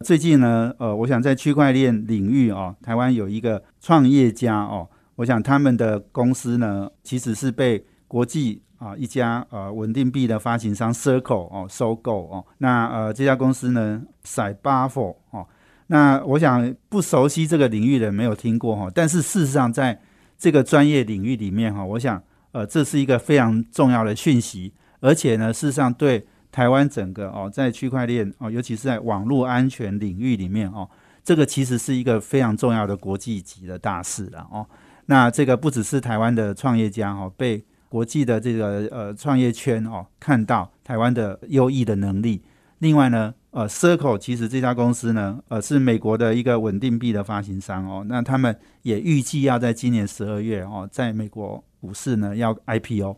最近呢，呃，我想在区块链领域哦，台湾有一个创业家哦，我想他们的公司呢，其实是被国际啊一家呃稳定币的发行商 Circle 哦收购哦。那呃这家公司呢 c y b a f o 哦，那我想不熟悉这个领域的没有听过哈，但是事实上在这个专业领域里面哈，我想。呃，这是一个非常重要的讯息，而且呢，事实上对台湾整个哦，在区块链哦，尤其是在网络安全领域里面哦，这个其实是一个非常重要的国际级的大事了哦。那这个不只是台湾的创业家哦，被国际的这个呃创业圈哦看到台湾的优异的能力。另外呢，呃，Circle 其实这家公司呢，呃，是美国的一个稳定币的发行商哦。那他们也预计要在今年十二月哦，在美国。股市呢要 IPO，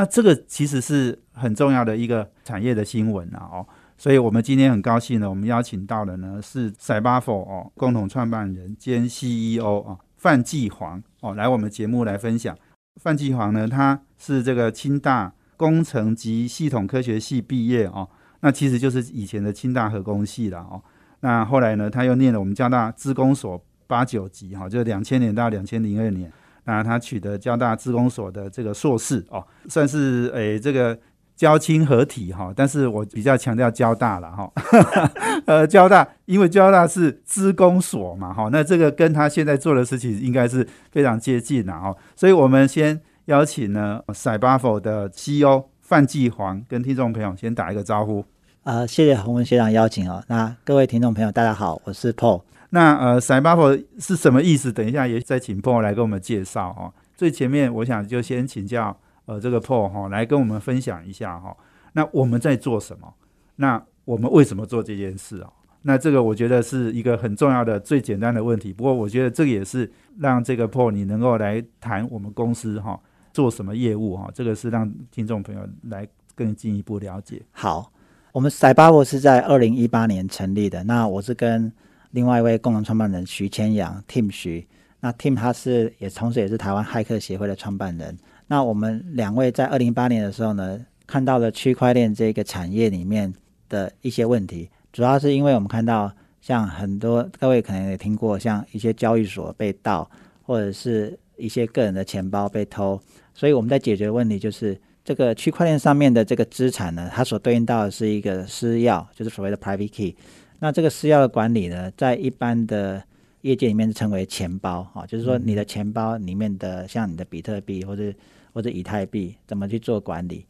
那这个其实是很重要的一个产业的新闻啊哦，所以我们今天很高兴呢，我们邀请到的呢是 c y b a f o 哦共同创办人兼 CEO 啊范继煌哦来我们节目来分享。范继煌呢，他是这个清大工程及系统科学系毕业哦，那其实就是以前的清大核工系了哦。那后来呢，他又念了我们交大资工所八九级哈，就两千年到两千零二年。那他取得交大资工所的这个硕士哦，算是诶这个交亲合体哈，但是我比较强调交大了哈，呃交大因为交大是资工所嘛哈，那这个跟他现在做的事情应该是非常接近的哈，所以我们先邀请呢 c y b a f o 的 CEO 范继煌跟听众朋友先打一个招呼。呃，谢谢洪文学长邀请哦，那各位听众朋友大家好，我是 Paul。那呃 c y b a f o 是什么意思？等一下也再请 Paul 来跟我们介绍哈。最前面我想就先请教呃这个 Paul 哈，来跟我们分享一下哈。那我们在做什么？那我们为什么做这件事啊？那这个我觉得是一个很重要的、最简单的问题。不过我觉得这个也是让这个 Paul 你能够来谈我们公司哈做什么业务哈。这个是让听众朋友来更进一步了解。好，我们 c y b a f o 是在二零一八年成立的。那我是跟另外一位共同创办人徐千阳，Tim 徐，那 Tim 他是也同时也是台湾骇客协会的创办人。那我们两位在二零一八年的时候呢，看到了区块链这个产业里面的一些问题，主要是因为我们看到像很多各位可能也听过，像一些交易所被盗，或者是一些个人的钱包被偷，所以我们在解决问题就是这个区块链上面的这个资产呢，它所对应到的是一个私钥，就是所谓的 private key。那这个私钥的管理呢，在一般的业界里面称为钱包，哈，就是说你的钱包里面的像你的比特币或者或者以太币怎么去做管理？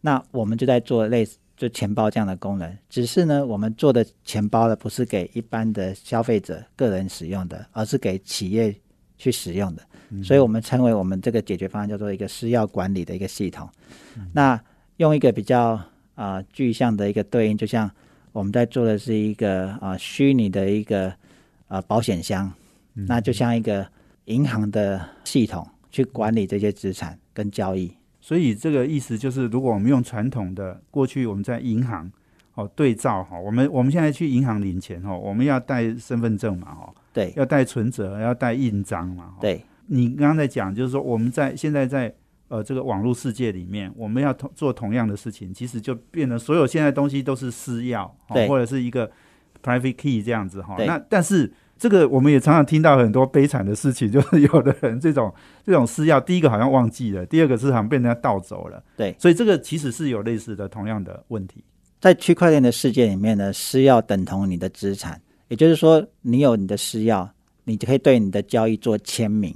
那我们就在做类似就钱包这样的功能，只是呢，我们做的钱包呢不是给一般的消费者个人使用的，而是给企业去使用的，所以我们称为我们这个解决方案叫做一个私钥管理的一个系统。那用一个比较啊具象的一个对应，就像。我们在做的是一个啊虚拟的一个啊保险箱，那就像一个银行的系统去管理这些资产跟交易。所以这个意思就是，如果我们用传统的过去我们在银行哦对照哈，我们我们现在去银行领钱哦，我们要带身份证嘛哦，对，要带存折，要带印章嘛。对，你刚刚在讲就是说我们在现在在。呃，这个网络世界里面，我们要同做同样的事情，其实就变得所有现在东西都是私钥，或者是一个 private key 这样子哈。那但是这个我们也常常听到很多悲惨的事情，就是有的人这种这种私钥，第一个好像忘记了，第二个是好像被人家盗走了。对，所以这个其实是有类似的同样的问题。在区块链的世界里面呢，私钥等同你的资产，也就是说，你有你的私钥，你就可以对你的交易做签名。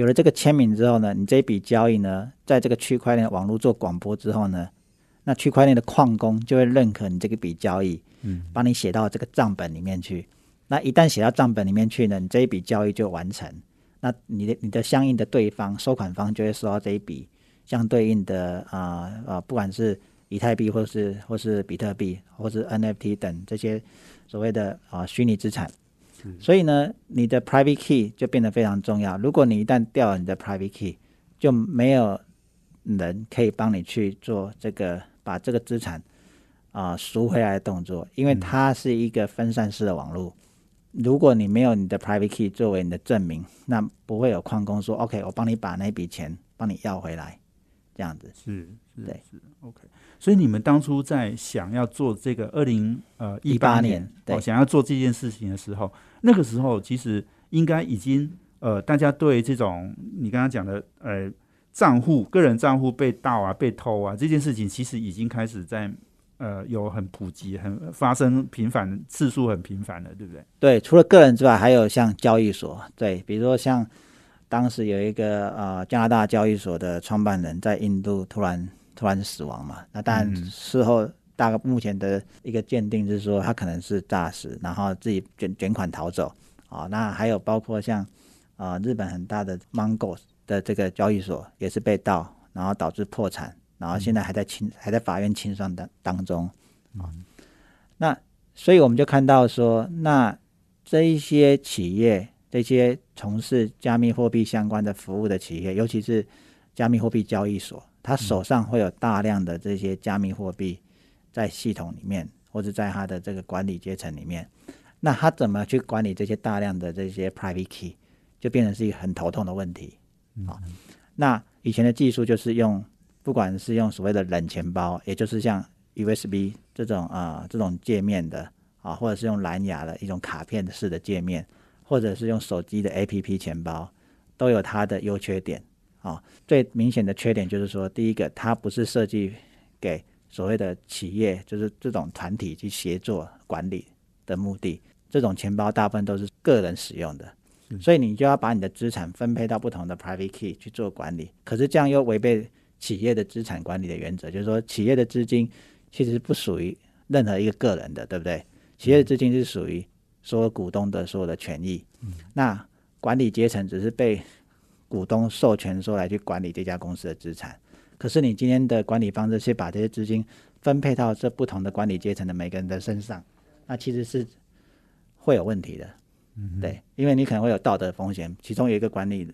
有了这个签名之后呢，你这一笔交易呢，在这个区块链网络做广播之后呢，那区块链的矿工就会认可你这个笔交易，嗯，帮你写到这个账本里面去。那一旦写到账本里面去呢，你这一笔交易就完成。那你的你的相应的对方收款方就会收到这一笔相对应的啊啊，不管是以太币或是或是比特币或是 NFT 等这些所谓的啊虚拟资产。所以呢，你的 private key 就变得非常重要。如果你一旦掉了你的 private key，就没有人可以帮你去做这个把这个资产啊赎回来的动作，因为它是一个分散式的网络。如果你没有你的 private key 作为你的证明，那不会有矿工说 OK，我帮你把那笔钱帮你要回来，这样子是是对是 OK。所以你们当初在想要做这个二零呃一18年年对哦想要做这件事情的时候，那个时候其实应该已经呃大家对这种你刚刚讲的呃账户个人账户被盗啊被偷啊这件事情，其实已经开始在呃有很普及、很发生频繁次数很频繁了，对不对？对，除了个人之外，还有像交易所，对，比如说像当时有一个呃加拿大交易所的创办人在印度突然突然死亡嘛，那当然嗯。事后大概目前的一个鉴定是说他可能是诈死，然后自己卷卷款逃走。啊、那还有包括像啊、呃日本很大的 Mango 的这个交易所也是被盗，然后导致破产，然后现在还在清还在法院清算当当中。啊、那所以我们就看到说，那这一些企业，这些从事加密货币相关的服务的企业，尤其是加密货币交易所，他手上会有大量的这些加密货币在系统里面，或者在他的这个管理阶层里面。那他怎么去管理这些大量的这些 private key，就变成是一个很头痛的问题啊。那以前的技术就是用，不管是用所谓的冷钱包，也就是像 USB 这种啊、这种界面的啊，或者是用蓝牙的一种卡片式的界面，或者是用手机的 APP 钱包，都有它的优缺点啊。最明显的缺点就是说，第一个，它不是设计给所谓的企业，就是这种团体去协作管理的目的。这种钱包大部分都是个人使用的，所以你就要把你的资产分配到不同的 private key 去做管理。可是这样又违背企业的资产管理的原则，就是说企业的资金其实不属于任何一个个人的，对不对？企业的资金是属于所有股东的所有的权益，那管理阶层只是被股东授权说来去管理这家公司的资产。可是你今天的管理方式是把这些资金分配到这不同的管理阶层的每个人的身上，那其实是会有问题的。对，因为你可能会有道德风险，其中有一个管理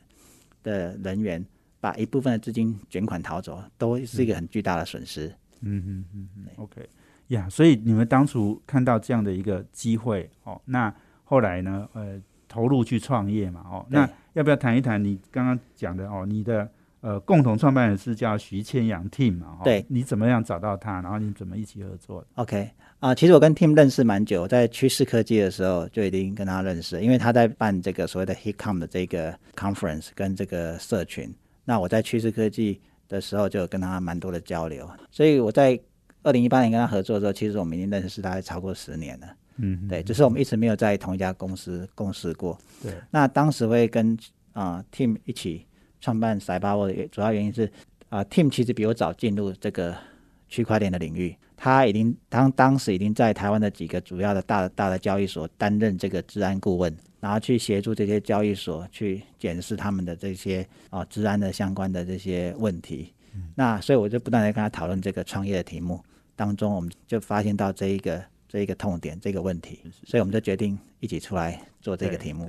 的人员把一部分的资金卷款逃走，都是一个很巨大的损失。嗯嗯嗯嗯，OK 呀所以你们当初看到这样的一个机会哦，那后来呢，呃，投入去创业嘛，哦，那要不要谈一谈你刚刚讲的哦，你的呃共同创办人是叫徐千阳 Team 嘛，哦、对你怎么样找到他，然后你怎么一起合作的？OK 啊、其实我跟 Tim 认识蛮久，我在趋势科技的时候就已经跟他认识，因为他在办这个所谓的 HitCom 的这个 conference 跟这个社群。那我在趋势科技的时候就有跟他蛮多的交流，所以我在二零一八年跟他合作的时候，其实我们已经认识大概超过十年了。嗯，对，只是我们一直没有在同一家公司共事过。对，那当时会跟啊、Team 一起创办 e 的主要原因是啊、Team 其实比我早进入这个区块链的领域，他已经当当时已经在台湾的几个主要的大大的交易所担任这个治安顾问，然后去协助这些交易所去检视他们的这些啊治安的相关的这些问题。那所以我就不断的跟他讨论这个创业的题目，当中我们就发现到这一个这一个痛点这个问题，所以我们就决定一起出来做这个题目。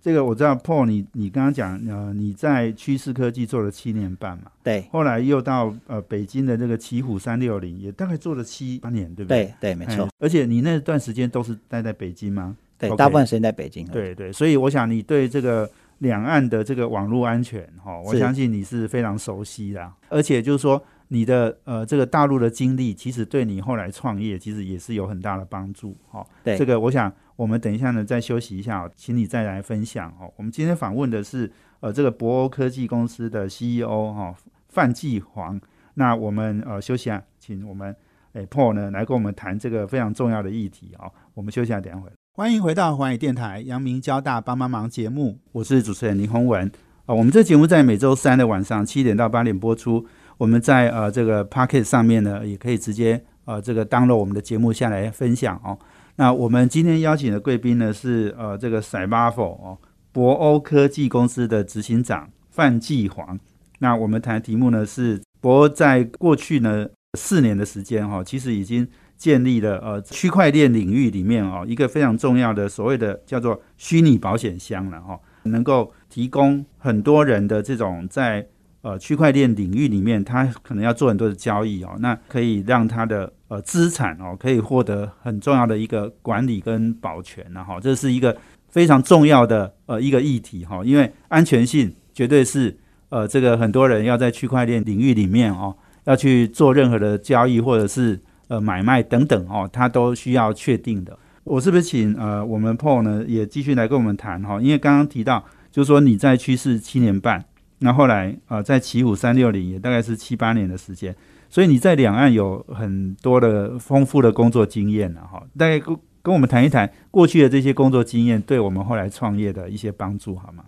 这个我知道，Paul，你你刚刚讲，呃，你在趋势科技做了七年半嘛，对后来又到呃北京的这个奇虎三六零，也大概做了七八年，对不对？对对，没错哎，而且你那段时间都是待在北京吗？对大部分时间在北京。，对对，所以我想你对这个两岸的这个网络安全，哈、我相信你是非常熟悉的。而且就是说，你的呃这个大陆的经历，其实对你后来创业，其实也是有很大的帮助。哈、对这个我想我们等一下呢再休息一下，请你再来分享。哦，我们今天访问的是呃这个博欧科技公司的 CEO 哈、范继煌。那我们呃休息啊，请我们诶 Paul 呢来跟我们谈这个非常重要的议题哦。我们休息一下，等一下回来。欢迎回到环宇电台阳明交大帮帮忙节目，我是主持人林宏文。啊、我们这节目在每周三的晚上七点到八点播出。我们在呃这个 Pocket 上面呢，也可以直接呃这个 download 我们的节目下来分享哦。那我们今天邀请的贵宾呢是呃这个 c y b a f o 哦博欧科技公司的执行长范继煌。那我们谈的题目呢是博欧在过去呢四年的时间哈、其实已经建立了呃区块链领域里面哦一个非常重要的所谓的叫做虚拟保险箱了哈，能够提供很多人的这种在呃区块链领域里面，他可能要做很多的交易哦，那可以让他的呃资产哦可以获得很重要的一个管理跟保全然后这是一个非常重要的呃一个议题哈，因为安全性绝对是呃这个很多人要在区块链领域里面哦要去做任何的交易或者是。呃，买卖等等哦，它都需要确定的。我是不是请呃，我们 Paul 呢也继续来跟我们谈哈？因为刚刚提到，就是说你在趋势七年半，那后来呃，在奇虎三六零也大概是七八年的时间，所以你在两岸有很多的丰富的工作经验了哈。大概跟跟我们谈一谈过去的这些工作经验，对我们后来创业的一些帮助好吗？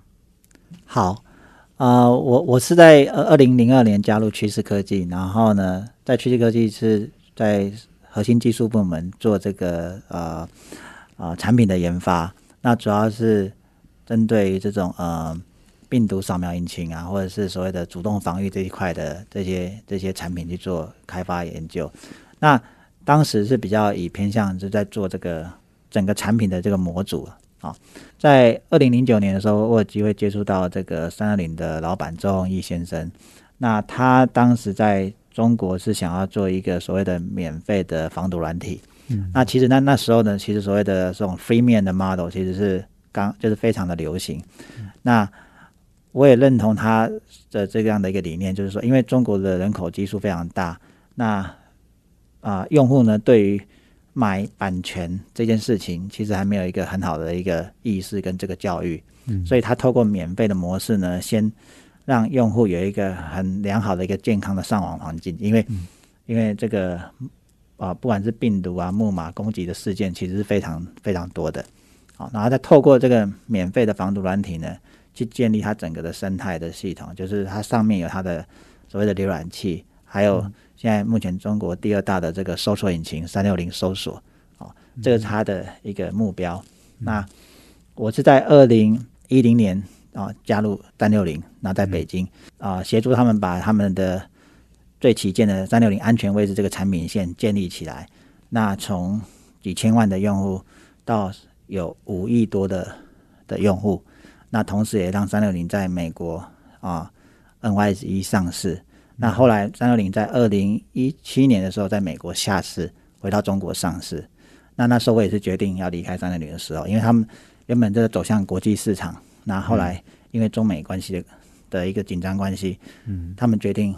好，啊，我我是在二二零零二年加入趋势科技，然后呢，在趋势科技是。在核心技术部门做这个呃呃产品的研发，那主要是针对这种呃病毒扫描引擎啊，或者是所谓的主动防御这一块的这些这些产品去做开发研究。那当时是比较以偏向是在做这个整个产品的这个模组啊。在二零零九年的时候，我有机会接触到这个三二零的老板周鸿祎先生，那他当时在中国是想要做一个所谓的免费的防毒软体，嗯，那其实那那时候呢，其实所谓的这种 free 面的 model 其实是刚就是非常的流行。那我也认同他的这样的一个理念，就是说，因为中国的人口基数非常大，那啊，用户呢对于买版权这件事情，其实还没有一个很好的一个意识跟这个教育，嗯，所以他透过免费的模式呢，先。让用户有一个很良好的一个健康的上网环境，因为因为这个啊，不管是病毒啊、木马攻击的事件，其实是非常非常多的。好，然后再透过这个免费的防毒软体呢，去建立它整个的生态的系统，就是它上面有它的所谓的浏览器，还有现在目前中国第二大的这个搜索引擎三六零搜索，哦，这个是它的一个目标。那我是在二零一零年。啊，加入三六零，那在北京啊，协助他们把他们的最旗舰的三六零安全位置这个产品线建立起来。那从几千万的用户到有五亿多的的用户，那同时也让三六零在美国啊 NYSE 上市。那后来三六零在二零一七年的时候在美国下市，回到中国上市。那那时候我也是决定要离开三六零的时候，因为他们原本这个走向国际市场。那后来，因为中美关系的的一个紧张关系，嗯，他们决定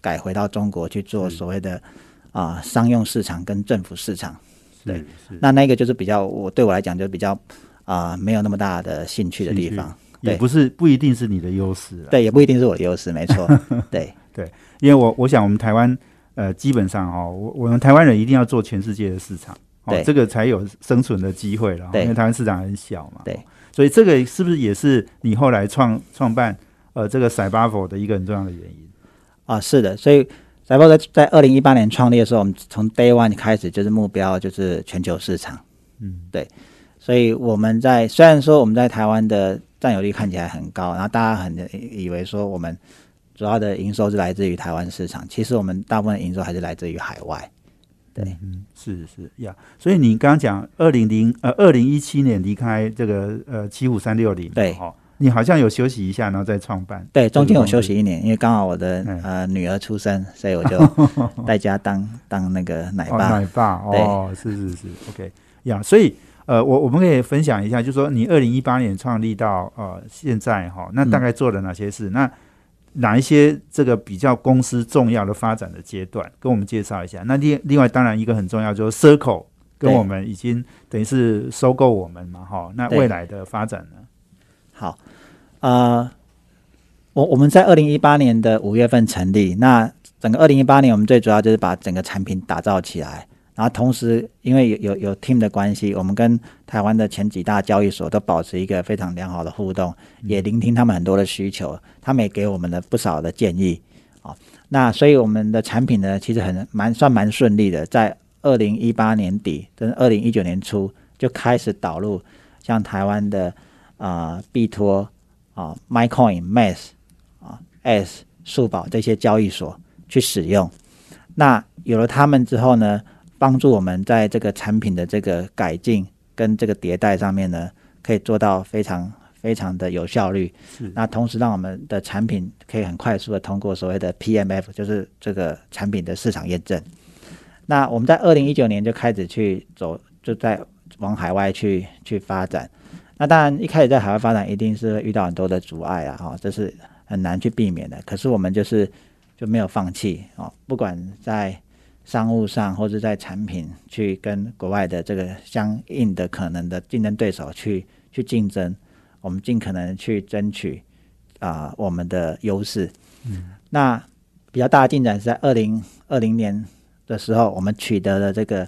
改回到中国去做所谓的啊商用市场跟政府市场，对，那那个就是比较我对我来讲就比较啊没有那么大的兴趣的地方，也不是不一定是你的优势，对，也不一定是我的优势，没错，对。对，因为我我想我们台湾呃基本上哦，我我们台湾人一定要做全世界的市场，哦，这个才有生存的机会了，因为台湾市场很小嘛，对。所以这个是不是也是你后来创创办呃这个 Cyber 的一个很重要的原因？啊？是的，所以 Cyber 在在二零一八年创立的时候，我们从 Day One 开始就是目标就是全球市场。嗯，对。所以我们在虽然说我们在台湾的占有率看起来很高，然后大家很以为说我们主要的营收是来自于台湾市场，其实我们大部分营收还是来自于海外。对，嗯，是是呀，所以你刚刚讲二零零呃二零一七年离开这个呃七五三六零，对，哈，你好像有休息一下，然后再创办，对，中间有休息一年，因为刚好我的呃女儿出生，所以我就 在家当当那个奶爸，奶爸，哦，是是是，OK。呀，所以呃我我们可以分享一下，就是说你二零一八年创立到呃现在哈，那大概做了哪些事？那哪一些这个比较公司重要的发展的阶段，跟我们介绍一下。那另另外当然一个很重要就是 Circle 跟我们已经等于是收购我们嘛，哈。那未来的发展呢？好，呃，我我们在二零一八年的五月份成立，那整个二零一八年我们最主要就是把整个产品打造起来。然后同时，因为有有有 team 的关系，我们跟台湾的前几大交易所都保持一个非常良好的互动，也聆听他们很多的需求，他们也给我们了不少的建议。啊，那所以我们的产品呢，其实很蛮算蛮顺利的，在二零一八年底跟二零一九年初就开始导入像台湾的啊币托啊 MyCoin、Mass 啊 S 数宝这些交易所去使用。那有了他们之后呢？帮助我们在这个产品的这个改进跟这个迭代上面呢，可以做到非常非常的有效率。那同时让我们的产品可以很快速的通过所谓的 PMF，就是这个产品的市场验证。那我们在二零一九年就开始去走，就在往海外去去发展。那当然一开始在海外发展一定是遇到很多的阻碍啊，哈，这是很难去避免的。可是我们就是就没有放弃啊，不管在商务上或者在产品去跟国外的这个相应的可能的竞争对手去去竞争，我们尽可能去争取啊我们的优势。嗯，那比较大的进展是在二零二零年的时候，我们取得了这个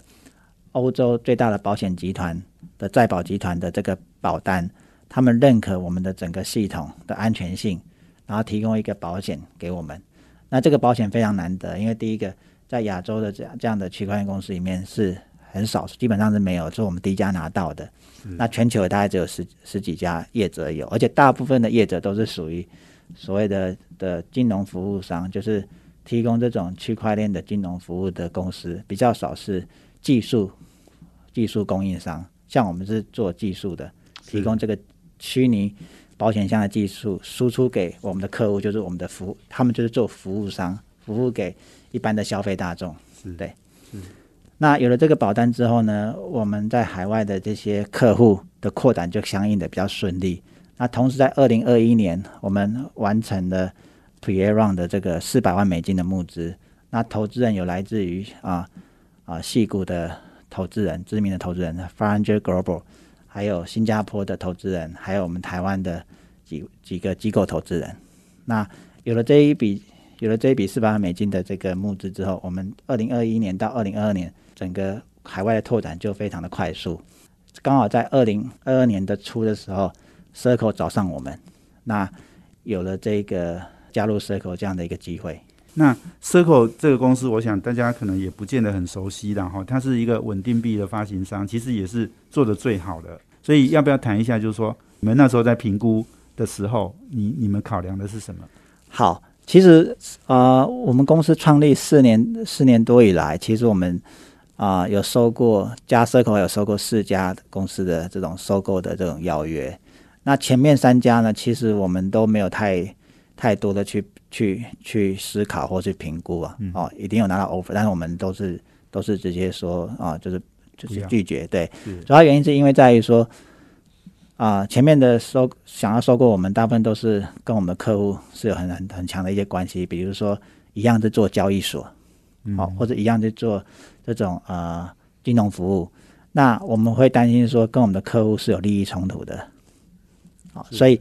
欧洲最大的保险集团的在保集团的这个保单，他们认可我们的整个系统的安全性，然后提供一个保险给我们。那这个保险非常难得，因为第一个。在亚洲的这样这样的区块链公司里面是很少，基本上是没有，是我们第一家拿到的。那全球大概只有十十几家业者有，而且大部分的业者都是属于所谓的的金融服务商，就是提供这种区块链的金融服务的公司，比较少是技术技术供应商。像我们是做技术的，提供这个虚拟保险箱的技术输出给我们的客户，就是我们的服务，他们就是做服务商，服务给。一般的消费大众，对，那有了这个保单之后呢，我们在海外的这些客户的扩展就相应的比较顺利。那同时在二零二一年，我们完成了 Pre-A Round 的这个四百万美金的募资。那投资人有来自于啊啊细谷的投资人，知名的投资人 f a r a n g e r Global，还有新加坡的投资人，还有我们台湾的几几个机构投资人。那有了这一笔。有了这一笔四百万美金的这个募资之后，我们二零二一年到二零二二年整个海外的拓展就非常的快速。刚好在二零二二年的初的时候，Circle 找上我们，那有了这个加入 Circle 这样的一个机会。那 Circle 这个公司，我想大家可能也不见得很熟悉然后，它是一个稳定币的发行商，其实也是做的最好的。所以要不要谈一下，就是说你们那时候在评估的时候，你你们考量的是什么？好。其实啊，我们公司创立四年四年多以来，其实我们啊有收过加 Circle 有收过四家公司的这种收购的这种邀约。那前面三家呢，其实我们都没有太太多的去去去思考或去评估啊。哦，一定有拿到 offer，但是我们都是都是直接说啊，就是就是拒绝。对，主要原因是因为在于说。啊，前面的收想要收购我们，大部分都是跟我们的客户是有很很很强的一些关系，比如说一样是做交易所，好，或者一样是做这种呃金融服务，那我们会担心说跟我们的客户是有利益冲突的，好，所以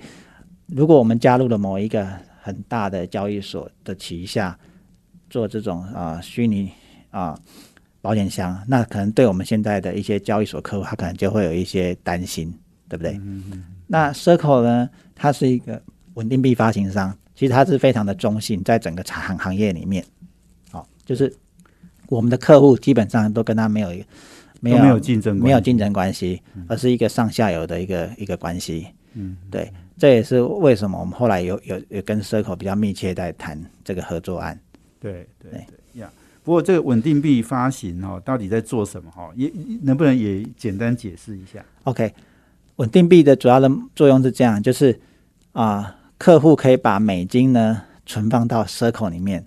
如果我们加入了某一个很大的交易所的旗下做这种啊虚拟啊保险箱，那可能对我们现在的一些交易所客户，他可能就会有一些担心。对不对？那 Circle 呢？它是一个稳定币发行商，其实它是非常的中性，在整个行行业里面，好，就是我们的客户基本上都跟他没有一个没有没有竞争没有竞争关系，而是一个上下游的一个一个关系。嗯，对，这也是为什么我们后来有有有跟 Circle 比较密切在谈这个合作案。对对对呀，不过这个稳定币发行哦，到底在做什么？哈，也能不能也简单解释一下？OK。稳定币的主要的作用是这样，就是啊，客户可以把美金呢存放到 Circle 里面，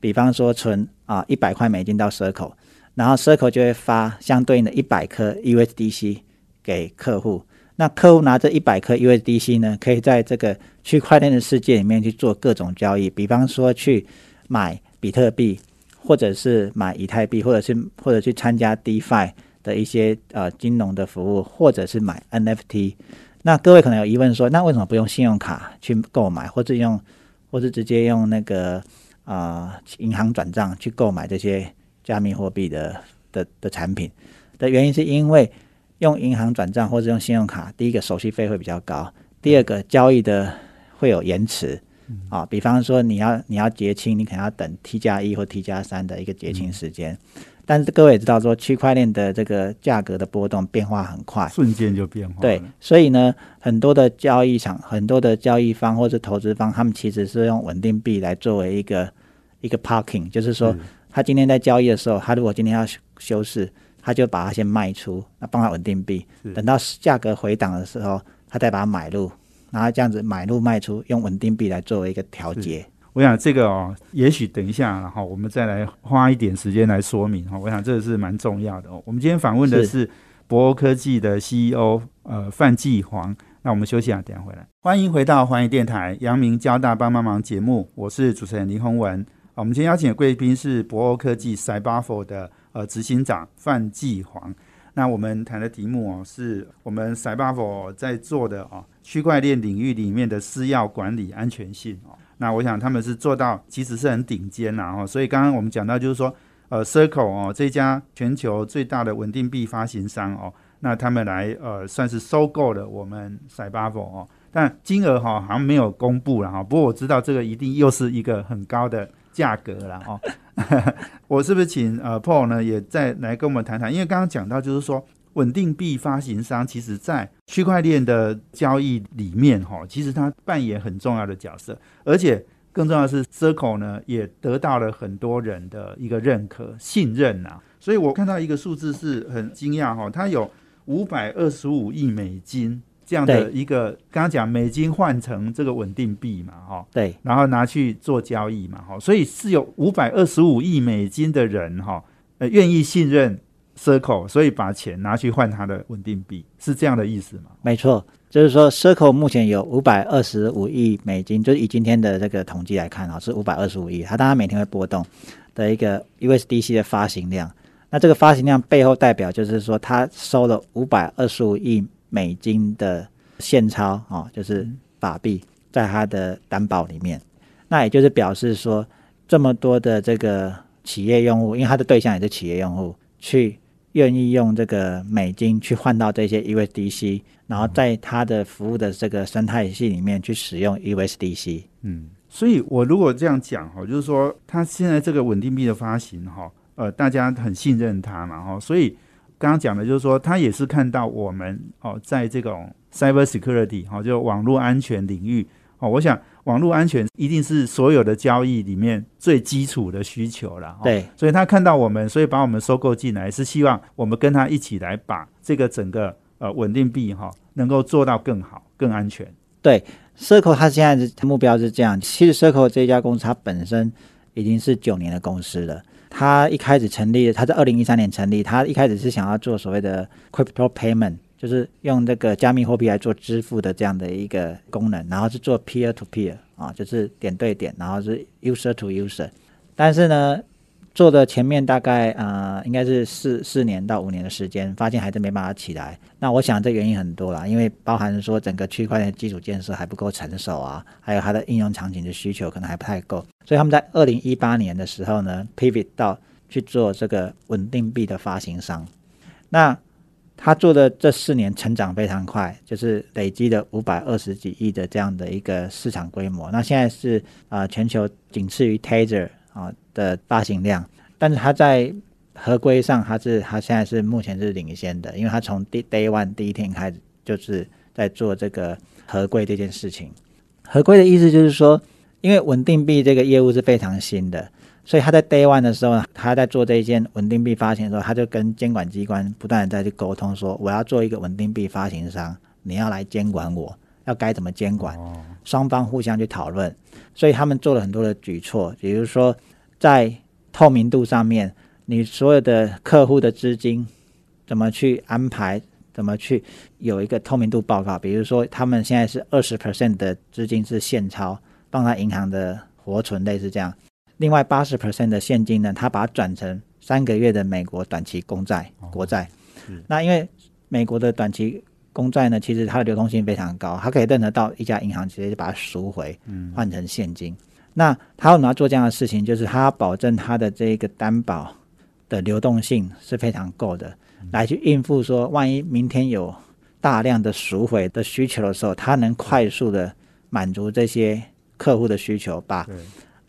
比方说存啊一百块美金到 Circle，然后 Circle 就会发相对应的一百颗 USDC 给客户。那客户拿着一百颗 USDC 呢，可以在这个区块链的世界里面去做各种交易，比方说去买比特币，或者是买以太币，或者是或者去参加 DeFi。的一些呃金融的服务，或者是买 NFT，那各位可能有疑问说，那为什么不用信用卡去购买，或者用，或者直接用那个啊银行转账去购买这些加密货币的的的产品？的原因是因为用银行转账或者用信用卡，第一个手续费会比较高，第二个交易的会有延迟啊，比方说你要你要结清，你可能要等 T 加一或 T 加三的一个结清时间。但是各位也知道，说区块链的这个价格的波动变化很快，瞬间就变化。对，所以呢，很多的交易场、很多的交易方或者投资方，他们其实是用稳定币来作为一个一个 parking，就是说他今天在交易的时候，他如果今天要修修饰，他就把它先卖出，那帮他稳定币，等到价格回档的时候，他再把它买入，然后这样子买入卖出，用稳定币来作为一个调节。我想这个哦，也许等一下，然后我们再来花一点时间来说明哈。我想这个是蛮重要的哦。我们今天访问的是博欧科技的 CEO 呃范继煌。那我们休息啊，等下回来。欢迎回到环宇电台阳明交大帮帮忙节目，我是主持人林宏文。我们今天邀请的贵宾是博欧科技 Cyberfo 的呃执行长范继煌。那我们谈的题目哦，是我们 Cyberfo 在做的哦，区块链领域里面的私钥管理安全性哦。那我想他们是做到其实是很顶尖啦哦。所以刚刚我们讲到就是说，呃，Circle 哦这家全球最大的稳定币发行商哦。那他们来呃算是收购了我们 c y b e r o 哦，但金额哈好像没有公布了哈。不过我知道这个一定又是一个很高的价格了哦。我是不是请呃 Paul 呢也再来跟我们谈谈？因为刚刚讲到就是说稳定币发行商其实在区块链的交易里面哈，其实它扮演很重要的角色，而且更重要的是 Circle 呢也得到了很多人的一个认可信任呐。所以我看到一个数字是很惊讶哈，它有。五百二十五亿美金这样的一个，刚刚讲美金换成这个稳定币嘛，哈，对，然后拿去做交易嘛，哈，所以是有五百二十五亿美金的人哈，呃，愿意信任 Circle，所以把钱拿去换他的稳定币，是这样的意思吗？没错，就是说 Circle 目前有五百二十五亿美金，就是以今天的这个统计来看啊，是五百二十五亿，它当然每天会波动的一个 USDC 的发行量。那这个发行量背后代表就是说，他收了五百二十五亿美金的现钞啊，就是法币，在他的担保里面。那也就是表示说，这么多的这个企业用户，因为他的对象也是企业用户，去愿意用这个美金去换到这些 USDC，然后在它的服务的这个生态系里面去使用 USDC。嗯，所以我如果这样讲哈，就是说，它现在这个稳定币的发行哈。呃，大家很信任它嘛，哈，所以刚刚讲的就是说，它也是看到我们哦，在这种 cyber security 哈，就网络安全领域哦，我想网络安全一定是所有的交易里面最基础的需求了，对，所以他看到我们，所以把我们收购进来，是希望我们跟他一起来把这个整个呃稳定币哈，能够做到更好、更安全。对，Circle 它现在的目标是这样，其实 Circle 这家公司它本身已经是九年的公司了。它一开始成立，它在二零一三年成立。它一开始是想要做所谓的 crypto payment，就是用这个加密货币来做支付的这样的一个功能，然后是做 peer to peer 啊，就是点对点，然后是 user to user。但是呢，做的前面大概呃应该是四四年到五年的时间，发现还是没办法起来。那我想这原因很多啦，因为包含说整个区块链基础建设还不够成熟啊，还有它的应用场景的需求可能还不太够。所以他们在二零一八年的时候呢，pivot 到去做这个稳定币的发行商。那他做的这四年成长非常快，就是累积了五百二十几亿的这样的一个市场规模。那现在是啊，全球仅次于 Tether 啊的发行量，但是它在合规上，它是它现在是目前是领先的，因为它从第 day one 第一天开始就是在做这个合规这件事情。合规的意思就是说。因为稳定币这个业务是非常新的，所以他在 Day One 的时候呢，他在做这一件稳定币发行的时候，他就跟监管机关不断的在去沟通，说我要做一个稳定币发行商，你要来监管我，要该怎么监管？双方互相去讨论，所以他们做了很多的举措，比如说在透明度上面，你所有的客户的资金怎么去安排，怎么去有一个透明度报告，比如说他们现在是二十 percent 的资金是现钞。放在银行的活存类似这样，另外八十 percent 的现金呢，他把它转成三个月的美国短期公债、国债。那因为美国的短期公债呢，其实它的流动性非常高，它可以认得到一家银行直接就把它赎回，换成现金。那他为什么要做这样的事情？就是他要保证他的这个担保的流动性是非常够的，来去应付说万一明天有大量的赎回的需求的时候，他能快速的满足这些。客户的需求，把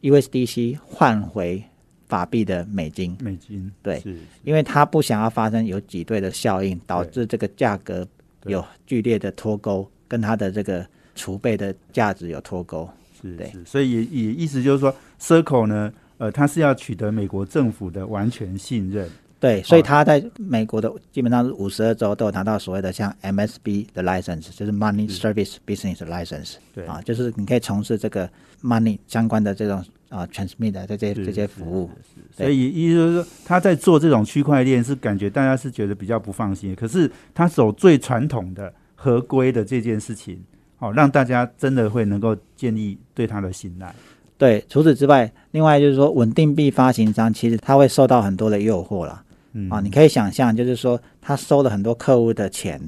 USDC 换回法币的美金。美金对，因为他不想要发生有挤兑的效应，导致这个价格有剧烈的脱钩，跟他的这个储备的价值有脱钩。是，对，所以也也意思就是说，Circle 呢，呃，它是要取得美国政府的完全信任。对，所以他在美国的基本上是五十二州都有拿到所谓的像 MSB 的 license，就是 Money Service Business license，对啊，就是你可以从事这个 money 相关的这种啊 transmit 的这些这些服务。所以意思就是说，他在做这种区块链是感觉大家是觉得比较不放心，可是他走最传统的合规的这件事情，好、让大家真的会能够建立对他的信赖。对，除此之外，另外就是说稳定币发行商其实他会受到很多的诱惑啦。嗯啊，你可以想象，就是说他收了很多客户的钱，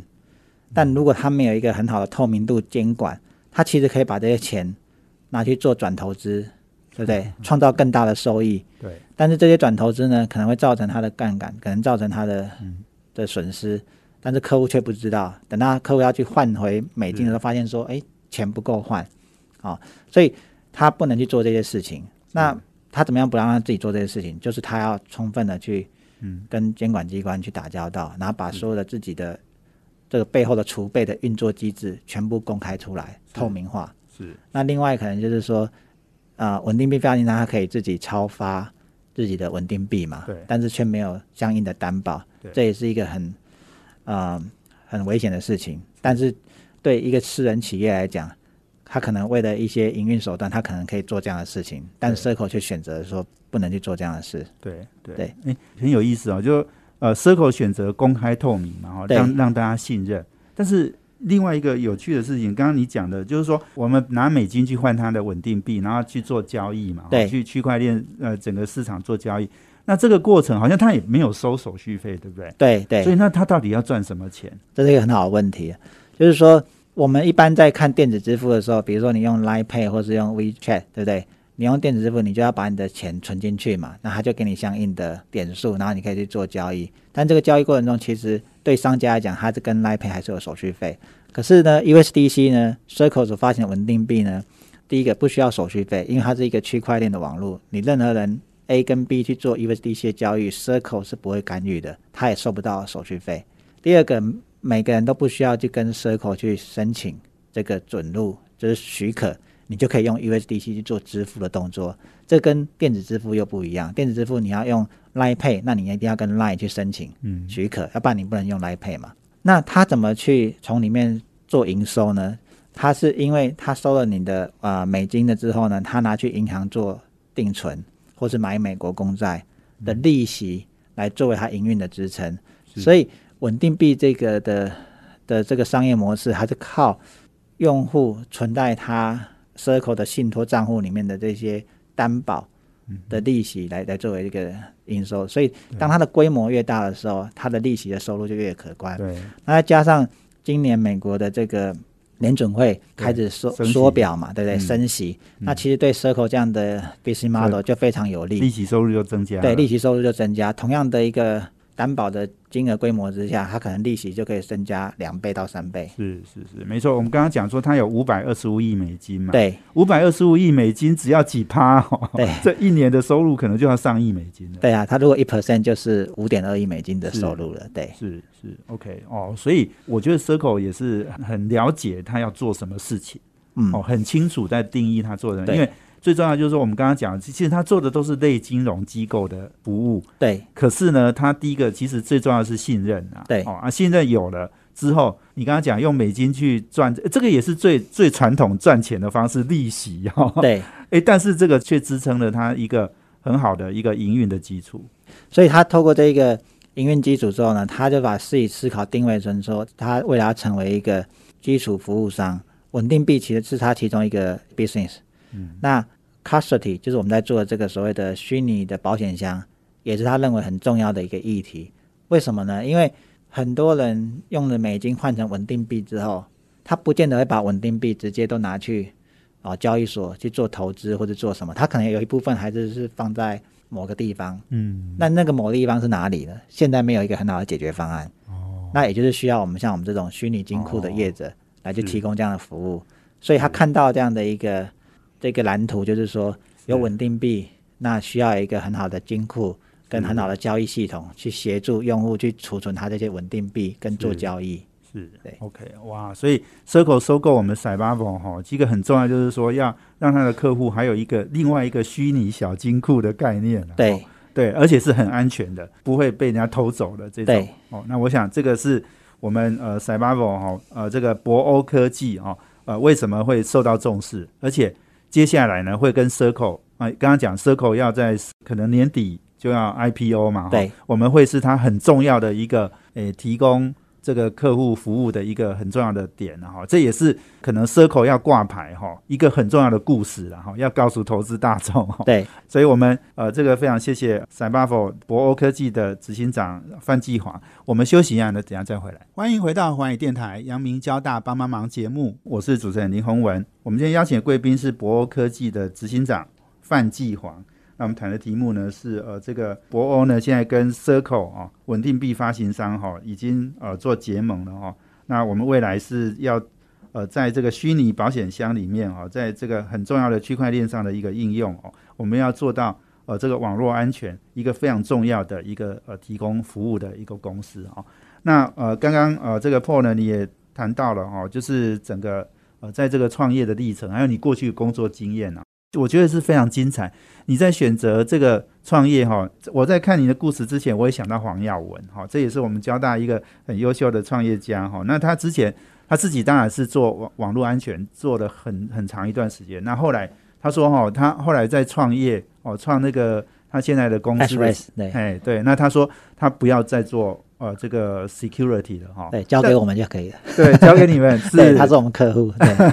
但如果他没有一个很好的透明度监管，他其实可以把这些钱拿去做转投资，对不对？创造更大的收益。对，但是这些转投资呢，可能会造成他的杠杆，可能造成他的、嗯的损失，但是客户却不知道。等到客户要去换回美金的时候，发现说，哎，钱不够换，啊、所以他不能去做这些事情。那他怎么样不让他自己做这些事情？就是他要充分的去嗯。跟监管机关去打交道，然后把所有的自己的这个背后的储备的运作机制全部公开出来，透明化。是。那另外可能就是说，呃，稳定币发行商它可以自己超发自己的稳定币嘛，对。但是却没有相应的担保，这也是一个很呃很危险的事情。但是对一个私人企业来讲，他可能为了一些营运手段，他可能可以做这样的事情，但对。Circle 却选择说不能去做这样的事。对对对，哎，很有意思哦。就呃，Circle 选择公开透明嘛，哈，对让让大家信任。但是另外一个有趣的事情，刚刚你讲的，就是说我们拿美金去换它的稳定币，然后去做交易嘛，对去区块链呃整个市场做交易。那这个过程好像他也没有收手续费，对不对？对对，所以那他到底要赚什么钱？这是一个很好的问题，就是说，我们一般在看电子支付的时候，比如说你用 Line Pay 或是用 WeChat，对不对？你用电子支付，你就要把你的钱存进去嘛，那他就给你相应的点数，然后你可以去做交易。但这个交易过程中，其实对商家来讲，它是跟 l i p a y 还是有手续费。可是呢，USDC 呢，Circle 所发行的稳定币呢，第一个不需要手续费，因为它是一个区块链的网络，你任何人 A 跟 B 去做 USDC 的交易，Circle 是不会干预的，它也收不到手续费。第二个，每个人都不需要去跟 Circle 去申请这个准入，就是许可，你就可以用 USDC 去做支付的动作。这跟电子支付又不一样，电子支付你要用 Line Pay，那你一定要跟 Line 去申请嗯，许可，要不然你不能用 Line Pay 嘛。那他怎么去从里面做营收呢？他是因为他收了你的呃美金的之后呢，他拿去银行做定存，或是买美国公债的利息来作为他营运的支撑。所以稳定币这个的的这个商业模式，还是靠用户存在他 Circle 的信托账户里面的这些担保的利息来来作为一个营收。所以当它的规模越大的时候，它的利息的收入就越可观。对，那再加上今年美国的这个联准会开始缩缩表嘛，对不对？嗯升息，那其实对 Circle 这样的 business model 就非常有利。利息收入就增加，对，利息收入就增加。同样的一个担保的金额规模之下，它可能利息就可以增加两倍到三倍。是是是，没错。我们刚刚讲说，它有五百二十五亿美金嘛，，对五百二十五亿美金只要几趴哦，对 这一年的收入可能就要上亿美金了。对啊，它如果一 percent 就是五点二亿美金的收入了。对是是，OK 哦，所以我觉得 Circle 也是很了解他要做什么事情，嗯哦，很清楚在定义他做的，对因为最重要就是说我们刚刚讲，其实他做的都是类金融机构的服务，对。可是呢，他第一个其实最重要的是信任啊，对。哦啊，信任有了之后，你刚刚讲用美金去赚，这个也是最最传统赚钱的方式，利息哈，哦，对，哎，但是这个却支撑了他一个很好的一个营运的基础，所以他透过这一个营运基础之后呢，他就把自己思考定位成说，他为了要成为一个基础服务商，稳定币其实是他其中一个 business。嗯，那 custody 就是我们在做的这个所谓的虚拟的保险箱，也是他认为很重要的一个议题。为什么呢？因为很多人用了美金换成稳定币之后，他不见得会把稳定币直接都拿去哦交易所去做投资或者做什么，他可能有一部分还是是放在某个地方。嗯，那那个某个地方是哪里呢？现在没有一个很好的解决方案。哦，那也就是需要我们像我们这种虚拟金库的业者来去提供这样的服务。所以他看到这样的一个这个蓝图，就是说有稳定币，那需要一个很好的金库跟很好的交易系统去协助用户去储存他这些稳定币跟做交易。是。对，OK，哇，所以 Circle 收购我们 c y b a v o 哈，一个很重要就是说要让他的客户还有一个另外一个虚拟小金库的概念啊。对。哦对，而且是很安全的，不会被人家偷走的这种。哦，那我想这个是我们呃 c y b a v o 哈呃这个博欧科技哦呃为什么会受到重视，而且接下来呢会跟 Circle 啊、刚刚讲 Circle 要在可能年底就要 IPO 嘛，对，我们会是它很重要的一个诶、提供这个客户服务的一个很重要的点然后这也是可能 Circle 要挂牌哈一个很重要的故事然后要告诉投资大众哈。对，所以我们呃这个非常谢谢 c y b a f o 博欧科技的执行长范继华。我们休息一下呢，等下再回来。欢迎回到环宇电台阳明交大帮帮忙节目，我是主持人林宏文。我们今天邀请的贵宾是博欧科技的执行长范继华。那我们谈的题目呢是呃，这个博欧呢现在跟 Circle 啊、稳定币发行商哈、已经呃做结盟了哈、那我们未来是要呃在这个虚拟保险箱里面哈、在这个很重要的区块链上的一个应用哦，我们要做到呃这个网络安全一个非常重要的一个呃提供服务的一个公司哦。那呃刚刚呃这个 Paul 呢你也谈到了哦，就是整个呃在这个创业的历程，还有你过去工作经验啊，我觉得是非常精彩。你在选择这个创业哈，我在看你的故事之前，我也想到黄耀文哈，这也是我们交大一个很优秀的创业家哈。那他之前他自己当然是做网网络安全做了很很长一段时间，那后来他说哈，他后来在创业哦，创那个他现在的公司哎对，那他说他不要再做呃这个 security 的哈，对，交给我们就可以了。对，交给你们 是。对，他是我们客户。对，对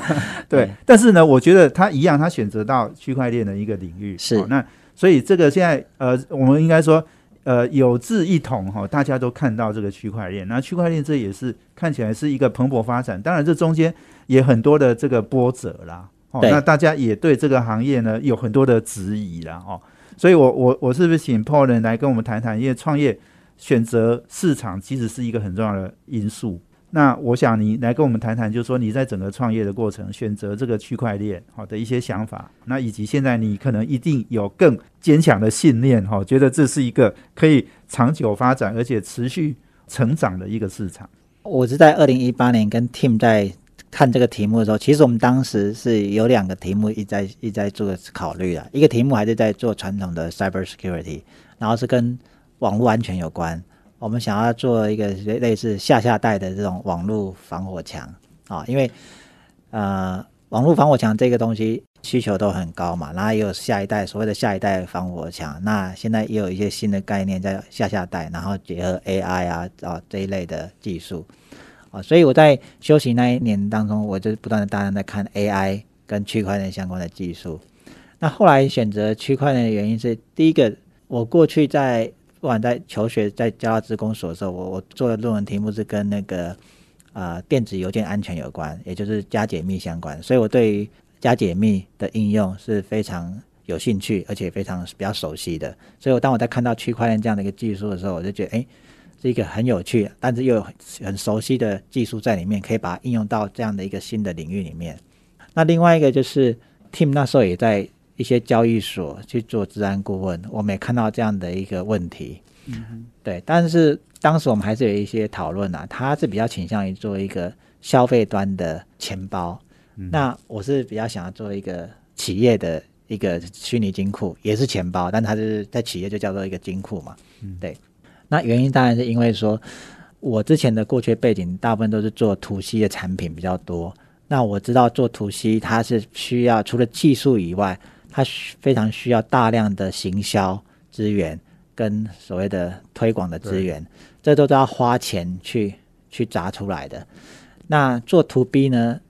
对，但是呢，我觉得他一样，他选择到区块链的一个领域，是。哦那所以这个现在呃，我们应该说呃有志一同哈、大家都看到这个区块链，那区块链这也是看起来是一个蓬勃发展，当然这中间也很多的这个波折啦，哦，那大家也对这个行业呢有很多的质疑啦，哦，所以我我我是不是请 Paul 呢来跟我们谈谈，因为创业选择市场其实是一个很重要的因素。那我想你来跟我们谈谈，就是说你在整个创业的过程，选择这个区块链好的一些想法，那以及现在你可能一定有更坚强的信念哈，觉得这是一个可以长久发展而且持续成长的一个市场。我是在二零一八年跟 Tim 在看这个题目的时候，其实我们当时是有两个题目一直在一直在做考虑的。一个题目还是在做传统的 cyber security，然后是跟网络安全有关。我们想要做一个类似下下代的这种网络防火墙啊，因为呃，网络防火墙这个东西需求都很高嘛，然后也有下一代所谓的下一代防火墙，那现在也有一些新的概念在下下代，然后结合 AI 啊啊这一类的技术啊，所以我在休息那一年当中，我就不断的大量在看 AI 跟区块链相关的技术。那后来选择区块链的原因是，第一个，我过去在不管在求学在交大职工所的时候，我我做的论文题目是跟那个呃电子邮件安全有关，也就是加解密相关，所以我对于加解密的应用是非常有兴趣，而且非常比较熟悉的。所以我当我在看到区块链这样的一个技术的时候，我就觉得，哎，是一个很有趣，但是又很熟悉的技术在里面，可以把它应用到这样的一个新的领域里面。那另外一个就是 Team 那时候也在一些交易所去做治安顾问，我们也看到这样的一个问题。嗯对，但是当时我们还是有一些讨论啊，他是比较倾向于做一个消费端的钱包，嗯那我是比较想要做一个企业的一个虚拟金库，也是钱包，但它是在企业就叫做一个金库嘛。嗯对。那原因当然是因为说，我之前的过去背景大部分都是做图 C 的产品比较多。那我知道做图 C 它是需要除了技术以外，它需非常需要大量的行销资源跟所谓的推广的资源，这都是要花钱去去砸出来的。那做 To B 呢，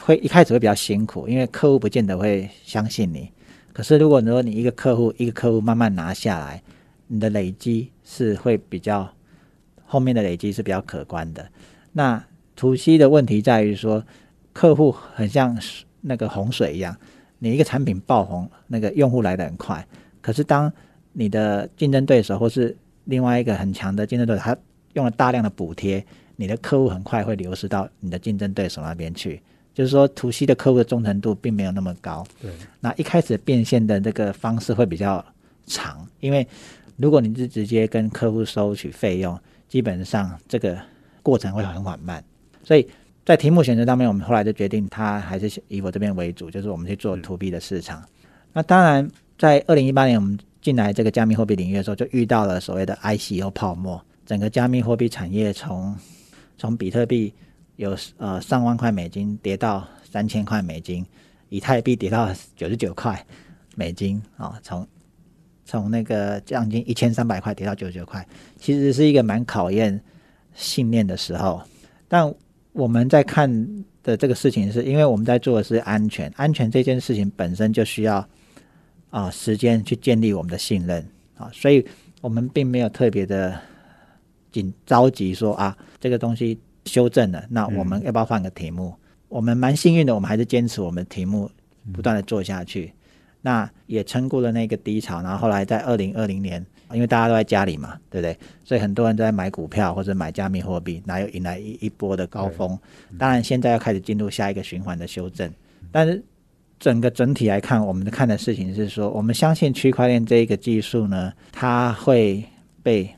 会一开始会比较辛苦，因为客户不见得会相信你。可是如果说你一个客户一个客户慢慢拿下来，你的累积是会比较后面的累积是比较可观的。那 To C 的问题在于说，客户很像那个洪水一样，你一个产品爆红，那个用户来的很快。可是当你的竞争对手或是另外一个很强的竞争对手，他用了大量的补贴，你的客户很快会流失到你的竞争对手那边去。就是说，to C 的客户的忠诚度并没有那么高。对，那一开始变现的这个方式会比较长，因为如果你是直接跟客户收取费用，基本上这个过程会很缓慢。所以在题目选择上面，我们后来就决定，它还是以我这边为主，就是我们去做 to B 的市场。那当然，在二零一八年我们进来这个加密货币领域的时候，就遇到了所谓的 ICO 泡沫，整个加密货币产业从从比特币有呃上万块美金跌到三千块美金，以太币跌到九十九块美金啊，从从那个将近一千三百块跌到九十九块，其实是一个蛮考验信念的时候。但我们在看的这个事情，是因为我们在做的是安全，安全这件事情本身就需要啊时间去建立我们的信任啊，所以我们并没有特别的紧着急说啊这个东西修正了，那我们要不要换个题目？我们蛮幸运的，我们还是坚持我们的题目，不断的做下去。那也撑过了那个低潮，然后后来在二零二零年，因为大家都在家里嘛，对不对？所以很多人都在买股票或者买加密货币，哪有迎来一一波的高峰？当然，现在要开始进入下一个循环的修正。但是整个整体来看，我们看的事情是说，我们相信区块链这一个技术呢，它会被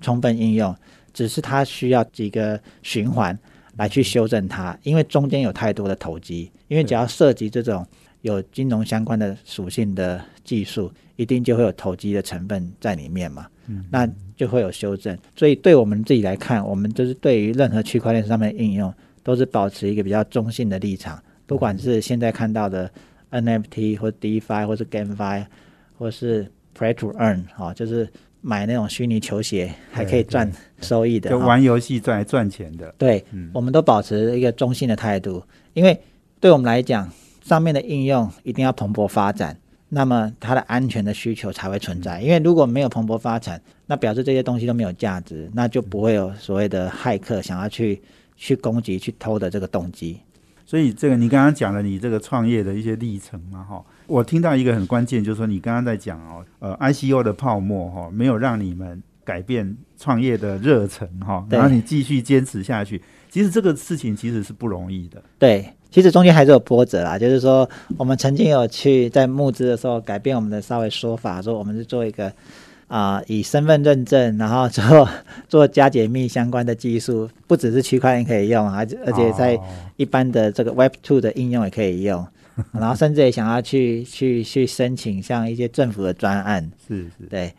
充分应用，只是它需要几个循环来去修正它，因为中间有太多的投机，因为只要涉及这种。有金融相关的属性的技术，一定就会有投机的成分在里面嘛？嗯，那就会有修正。所以对我们自己来看，我们就是对于任何区块链上面的应用，都是保持一个比较中性的立场。不管是现在看到的 NFT 或 DeFi 或是 GameFi 或是 Play to Earn 啊，就是买那种虚拟球鞋还可以赚收益的，就玩游戏赚赚钱的。对，我们都保持一个中性的态度，因为对我们来讲。上面的应用一定要蓬勃发展，那么它的安全的需求才会存在。因为如果没有蓬勃发展，那表示这些东西都没有价值，那就不会有所谓的骇客想要去去攻击、去偷的这个动机。所以，这个你刚刚讲了你这个创业的一些历程嘛，哈，我听到一个很关键，就是说你刚刚在讲哦，呃，ICO 的泡沫哈，没有让你们改变创业的热忱哈，然后你继续坚持下去。其实这个事情其实是不容易的。对。其实中间还是有波折啦，就是说，我们曾经有去在募资的时候改变我们的稍微说法，说我们是做一个啊，以身份认证，然后做做加解密相关的技术，不只是区块链可以用，而而且在一般的这个 Web Two 的应用也可以用，然后甚至也想要去去去申请像一些政府的专案，是是，对，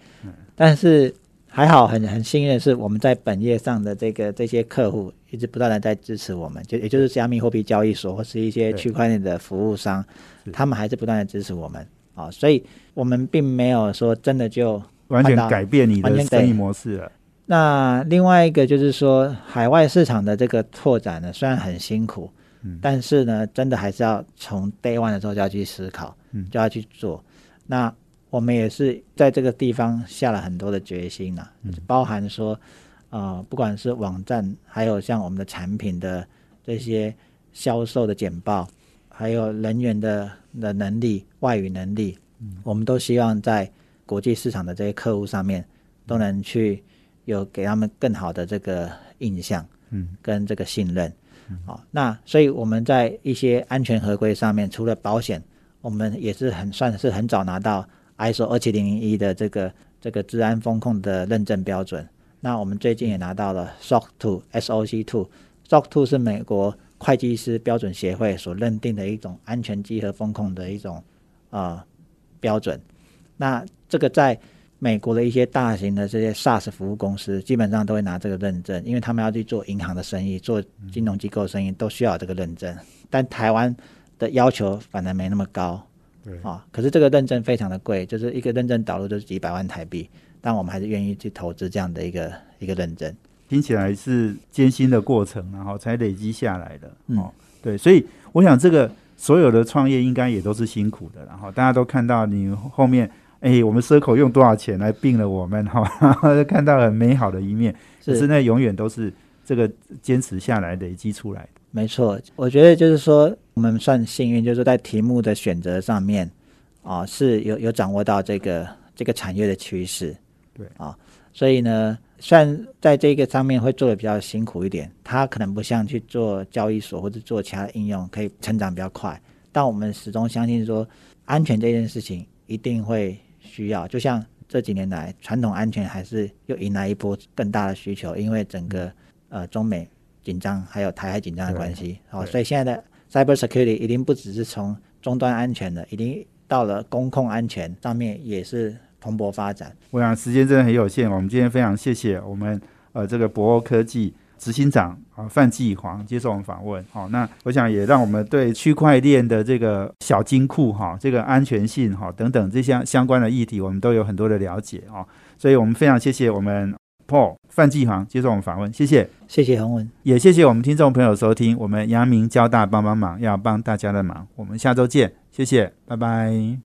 但是。还好，很很幸运的是，我们在本业上的这个这些客户一直不断的在支持我们，就也就是加密货币交易所或是一些区块链的服务商，他们还是不断的支持我们啊，所以我们并没有说真的就完全改变你的生意模式了。那另外一个就是说，海外市场的这个拓展呢，虽然很辛苦，嗯，但是呢，真的还是要从 day one 的时候就要去思考，嗯，就要去做。那我们也是在这个地方下了很多的决心呐，包含说，呃，不管是网站，还有像我们的产品的这些销售的简报，还有人员的的能力、外语能力，我们都希望在国际市场的这些客户上面都能去有给他们更好的这个印象，嗯，跟这个信任，好，那所以我们在一些安全合规上面，除了保险，我们也是很算是很早拿到。ISO 二七零零一的这个这个治安风控的认证标准，那我们最近也拿到了 SOC two SOC two SOC two 是美国会计师标准协会所认定的一种安全集合风控的一种啊标准。那这个在美国的一些大型的这些 SaaS 服务公司，基本上都会拿这个认证，因为他们要去做银行的生意、做金融机构生意，都需要这个认证。但台湾的要求反而没那么高。啊，可是这个认证非常的贵，就是一个认证导入就是几百万台币，但我们还是愿意去投资这样的一个一个认证。听起来是艰辛的过程，然后才累积下来的。哦，对，所以我想这个所有的创业应该也都是辛苦的，然后大家都看到你后面，哎，我们 Circle 用多少钱来并了我们，哈，看到很美好的一面，可是那永远都是这个坚持下来累积出来的。没错，我觉得就是说，我们算幸运，就是在题目的选择上面，啊，是有有掌握到这个这个产业的趋势，对啊，所以呢，虽然在这个上面会做的比较辛苦一点，它可能不像去做交易所或者做其他应用可以成长比较快，但我们始终相信说，安全这件事情一定会需要，就像这几年来，传统安全还是又迎来一波更大的需求，因为整个呃中美。紧张，还有台海紧张的关系。哦，所以现在的 cyber security 已经不只是从终端安全了，已经到了公控安全上面也是蓬勃发展。我想时间真的很有限，我们今天非常谢谢我们呃这个博欧科技执行长啊范继煌接受我们访问。好、那我想也让我们对区块链的这个小金库哈、这个安全性哈、等等这些相关的议题，我们都有很多的了解啊、所以我们非常谢谢我们 Paul 范继航接受我们访问，谢谢。谢谢洪文。也谢谢我们听众朋友收听，我们阳明交大帮帮忙，要帮大家的忙，我们下周见，谢谢，拜拜。